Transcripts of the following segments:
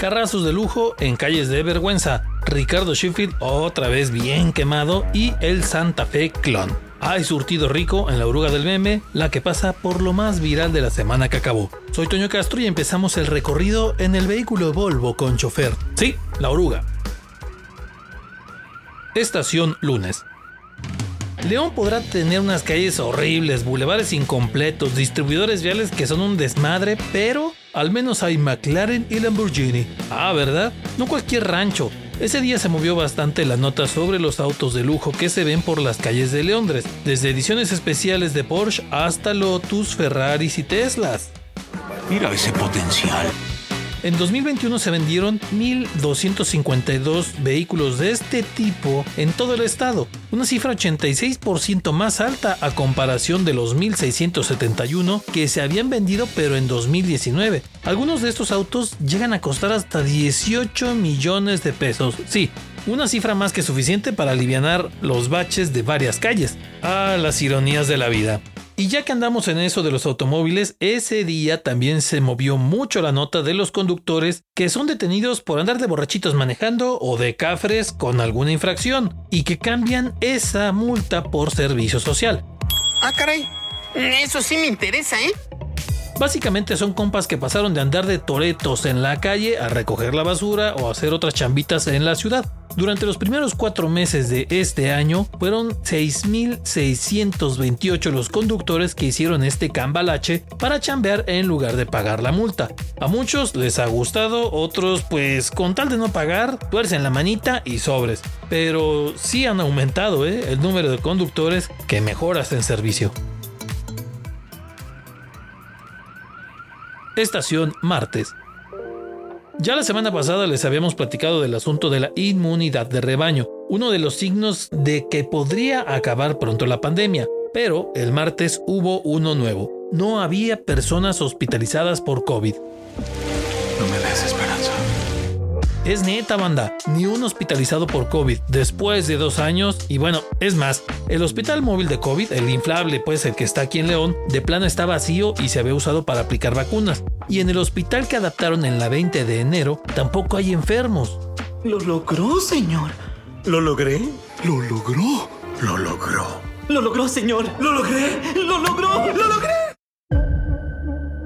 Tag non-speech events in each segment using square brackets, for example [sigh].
Carrazos de lujo en calles de vergüenza. Ricardo Sheffield otra vez bien quemado y el Santa Fe clon. Hay surtido rico en la oruga del meme, la que pasa por lo más viral de la semana que acabó. Soy Toño Castro y empezamos el recorrido en el vehículo Volvo con chofer. Sí, la oruga. Estación lunes. León podrá tener unas calles horribles, bulevares incompletos, distribuidores viales que son un desmadre, pero al menos hay McLaren y Lamborghini. Ah, ¿verdad? No cualquier rancho. Ese día se movió bastante la nota sobre los autos de lujo que se ven por las calles de Londres, desde ediciones especiales de Porsche hasta Lotus, Ferraris y Teslas. Mira ese potencial. En 2021 se vendieron 1.252 vehículos de este tipo en todo el estado, una cifra 86% más alta a comparación de los 1.671 que se habían vendido pero en 2019. Algunos de estos autos llegan a costar hasta 18 millones de pesos. Sí, una cifra más que suficiente para aliviar los baches de varias calles. Ah, las ironías de la vida. Y ya que andamos en eso de los automóviles, ese día también se movió mucho la nota de los conductores que son detenidos por andar de borrachitos manejando o de cafres con alguna infracción y que cambian esa multa por servicio social. Ah, caray. Eso sí me interesa, ¿eh? Básicamente son compas que pasaron de andar de toretos en la calle a recoger la basura o hacer otras chambitas en la ciudad. Durante los primeros cuatro meses de este año fueron 6.628 los conductores que hicieron este cambalache para chambear en lugar de pagar la multa. A muchos les ha gustado, otros pues con tal de no pagar, tuercen la manita y sobres. Pero sí han aumentado ¿eh? el número de conductores que mejoras en servicio. Estación Martes. Ya la semana pasada les habíamos platicado del asunto de la inmunidad de rebaño, uno de los signos de que podría acabar pronto la pandemia, pero el martes hubo uno nuevo. No había personas hospitalizadas por COVID. No me des esperanza. Es neta, banda, ni un hospitalizado por COVID después de dos años. Y bueno, es más, el hospital móvil de COVID, el inflable, pues el que está aquí en León, de plano está vacío y se había usado para aplicar vacunas. Y en el hospital que adaptaron en la 20 de enero, tampoco hay enfermos. Lo logró, señor. ¿Lo logré? Lo logró. Lo logró. Lo logró, señor. Lo logré. Lo logró. Lo logré.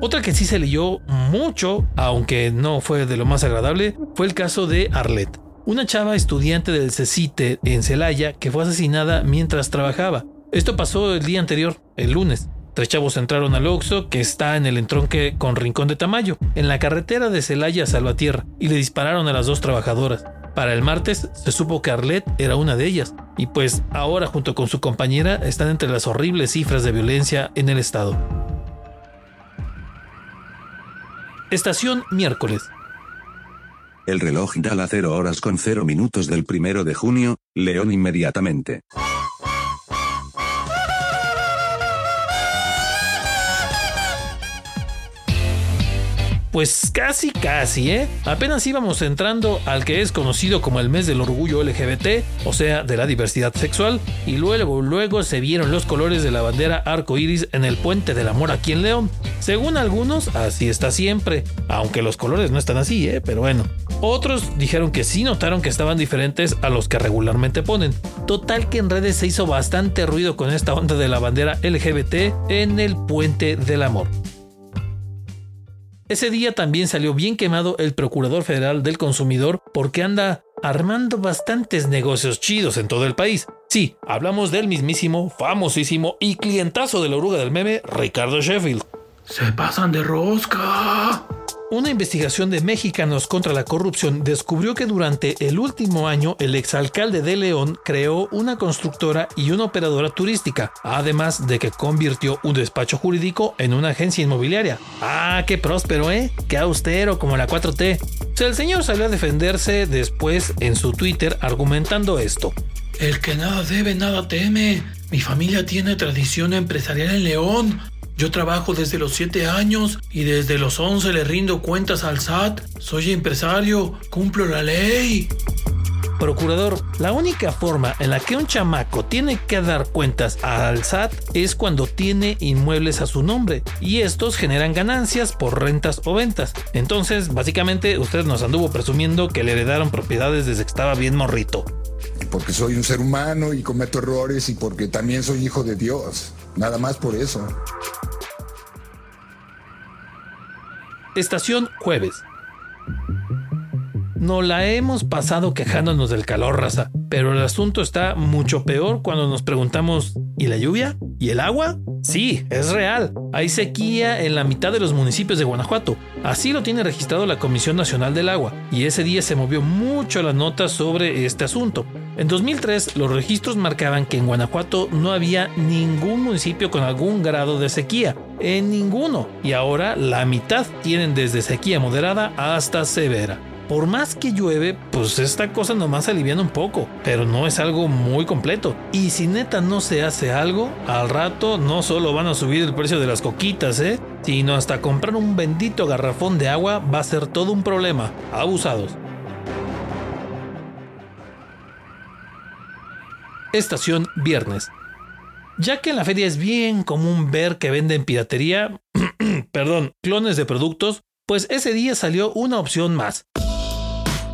Otra que sí se leyó mucho, aunque no fue de lo más agradable, fue el caso de Arlet, una chava estudiante del CECITE en Celaya que fue asesinada mientras trabajaba. Esto pasó el día anterior, el lunes. Tres chavos entraron al Oxxo, que está en el entronque con Rincón de Tamayo, en la carretera de Celaya a Salvatierra, y le dispararon a las dos trabajadoras. Para el martes se supo que Arlet era una de ellas, y pues ahora junto con su compañera están entre las horribles cifras de violencia en el estado. Estación miércoles. El reloj da las 0 horas con 0 minutos del primero de junio, León inmediatamente. Pues casi, casi, ¿eh? Apenas íbamos entrando al que es conocido como el mes del orgullo LGBT, o sea, de la diversidad sexual, y luego, luego se vieron los colores de la bandera arco iris en el Puente del Amor aquí en León. Según algunos, así está siempre, aunque los colores no están así, ¿eh? Pero bueno. Otros dijeron que sí notaron que estaban diferentes a los que regularmente ponen. Total que en redes se hizo bastante ruido con esta onda de la bandera LGBT en el Puente del Amor. Ese día también salió bien quemado el Procurador Federal del Consumidor porque anda armando bastantes negocios chidos en todo el país. Sí, hablamos del mismísimo, famosísimo y clientazo de la oruga del meme, Ricardo Sheffield. Se pasan de rosca. Una investigación de mexicanos contra la corrupción descubrió que durante el último año el exalcalde de León creó una constructora y una operadora turística, además de que convirtió un despacho jurídico en una agencia inmobiliaria. Ah, qué próspero, ¿eh? Qué austero como la 4T. O sea, el señor salió a defenderse después en su Twitter argumentando esto. El que nada debe, nada teme. Mi familia tiene tradición empresarial en León. Yo trabajo desde los 7 años y desde los 11 le rindo cuentas al SAT. Soy empresario, cumplo la ley. procurador, la única forma en la que un chamaco tiene que dar cuentas al SAT es cuando tiene inmuebles a su nombre y estos generan ganancias por rentas o ventas. Entonces, básicamente, usted nos anduvo presumiendo que le heredaron propiedades desde que estaba bien morrito. Porque soy un ser humano y cometo errores y porque también soy hijo de Dios. Nada más por eso. Estación jueves. No la hemos pasado quejándonos del calor, raza, pero el asunto está mucho peor cuando nos preguntamos, ¿y la lluvia? ¿Y el agua? Sí, es real. Hay sequía en la mitad de los municipios de Guanajuato. Así lo tiene registrado la Comisión Nacional del Agua, y ese día se movió mucho la nota sobre este asunto. En 2003, los registros marcaban que en Guanajuato no había ningún municipio con algún grado de sequía, en ninguno, y ahora la mitad tienen desde sequía moderada hasta severa. Por más que llueve, pues esta cosa nomás alivian un poco, pero no es algo muy completo. Y si neta no se hace algo, al rato no solo van a subir el precio de las coquitas, ¿eh? Sino hasta comprar un bendito garrafón de agua va a ser todo un problema. Abusados. Estación Viernes. Ya que en la feria es bien común ver que venden piratería, [clears throat] perdón, clones de productos, pues ese día salió una opción más.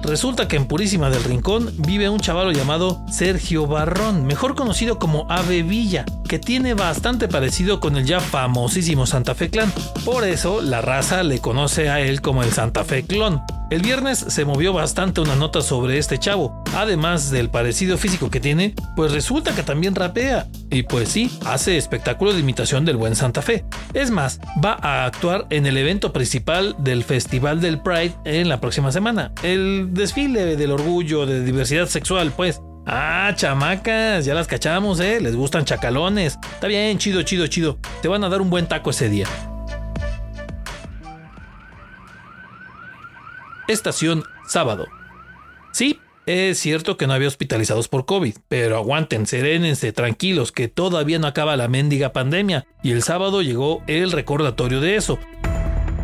Resulta que en Purísima del Rincón vive un chavalo llamado Sergio Barrón, mejor conocido como Ave Villa, que tiene bastante parecido con el ya famosísimo Santa Fe Clan. Por eso la raza le conoce a él como el Santa Fe Clon. El viernes se movió bastante una nota sobre este chavo. Además del parecido físico que tiene, pues resulta que también rapea. Y pues sí, hace espectáculo de imitación del buen Santa Fe. Es más, va a actuar en el evento principal del Festival del Pride en la próxima semana. El desfile del orgullo de diversidad sexual, pues. Ah, chamacas, ya las cachamos, ¿eh? Les gustan chacalones. Está bien, chido, chido, chido. Te van a dar un buen taco ese día. Estación sábado. Sí, es cierto que no había hospitalizados por COVID, pero aguanten, serénense, tranquilos, que todavía no acaba la mendiga pandemia, y el sábado llegó el recordatorio de eso.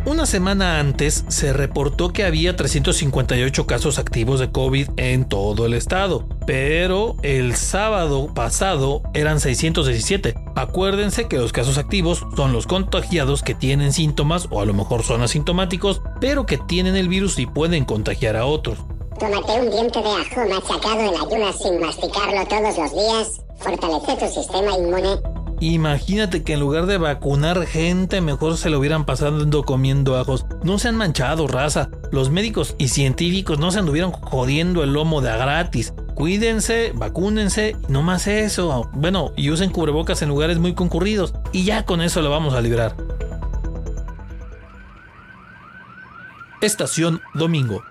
Una semana antes se reportó que había 358 casos activos de COVID en todo el estado, pero el sábado pasado eran 617. Acuérdense que los casos activos son los contagiados que tienen síntomas o a lo mejor son asintomáticos, pero que tienen el virus y pueden contagiar a otros. Tómate un diente de ajo machacado en ayunas sin masticarlo todos los días. Fortalece tu sistema inmune Imagínate que en lugar de vacunar gente, mejor se lo hubieran pasado comiendo ajos. No se han manchado, raza. Los médicos y científicos no se anduvieron jodiendo el lomo de a gratis. Cuídense, vacúnense, no más eso. Bueno, y usen cubrebocas en lugares muy concurridos. Y ya con eso lo vamos a librar. Estación Domingo.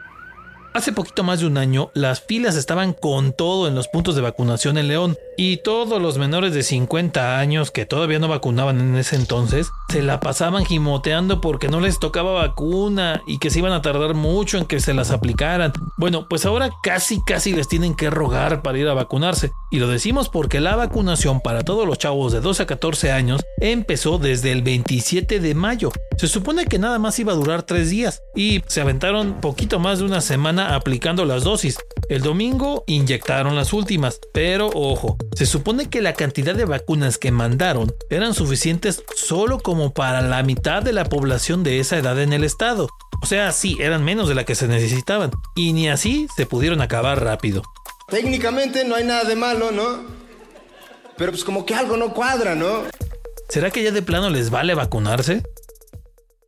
Hace poquito más de un año, las filas estaban con todo en los puntos de vacunación en León y todos los menores de 50 años que todavía no vacunaban en ese entonces se la pasaban gimoteando porque no les tocaba vacuna y que se iban a tardar mucho en que se las aplicaran. Bueno, pues ahora casi casi les tienen que rogar para ir a vacunarse. Y lo decimos porque la vacunación para todos los chavos de 12 a 14 años empezó desde el 27 de mayo. Se supone que nada más iba a durar 3 días y se aventaron poquito más de una semana aplicando las dosis. El domingo inyectaron las últimas, pero ojo, se supone que la cantidad de vacunas que mandaron eran suficientes solo como para la mitad de la población de esa edad en el estado. O sea, sí, eran menos de la que se necesitaban, y ni así se pudieron acabar rápido. Técnicamente no hay nada de malo, ¿no? Pero pues como que algo no cuadra, ¿no? ¿Será que ya de plano les vale vacunarse?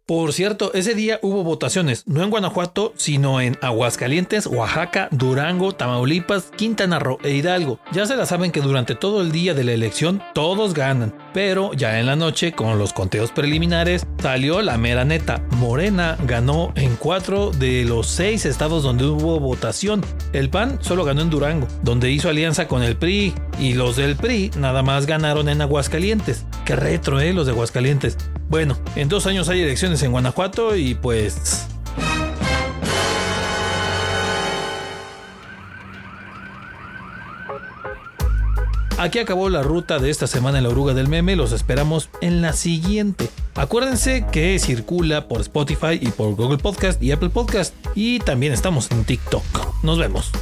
Por cierto, ese día hubo votaciones, no en Guanajuato, sino en Aguascalientes, Oaxaca, Durango, Tamaulipas, Quintana Roo e Hidalgo. Ya se la saben que durante todo el día de la elección todos ganan, pero ya en la noche, con los conteos preliminares, salió la mera neta. Morena ganó en cuatro de los seis estados donde hubo votación. El PAN solo ganó en Durango, donde hizo alianza con el PRI, y los del PRI nada más ganaron en Aguascalientes. Qué retro, eh, los de Aguascalientes. Bueno, en dos años hay elecciones en Guanajuato y pues... Aquí acabó la ruta de esta semana en la oruga del meme, los esperamos en la siguiente. Acuérdense que circula por Spotify y por Google Podcast y Apple Podcast y también estamos en TikTok. Nos vemos.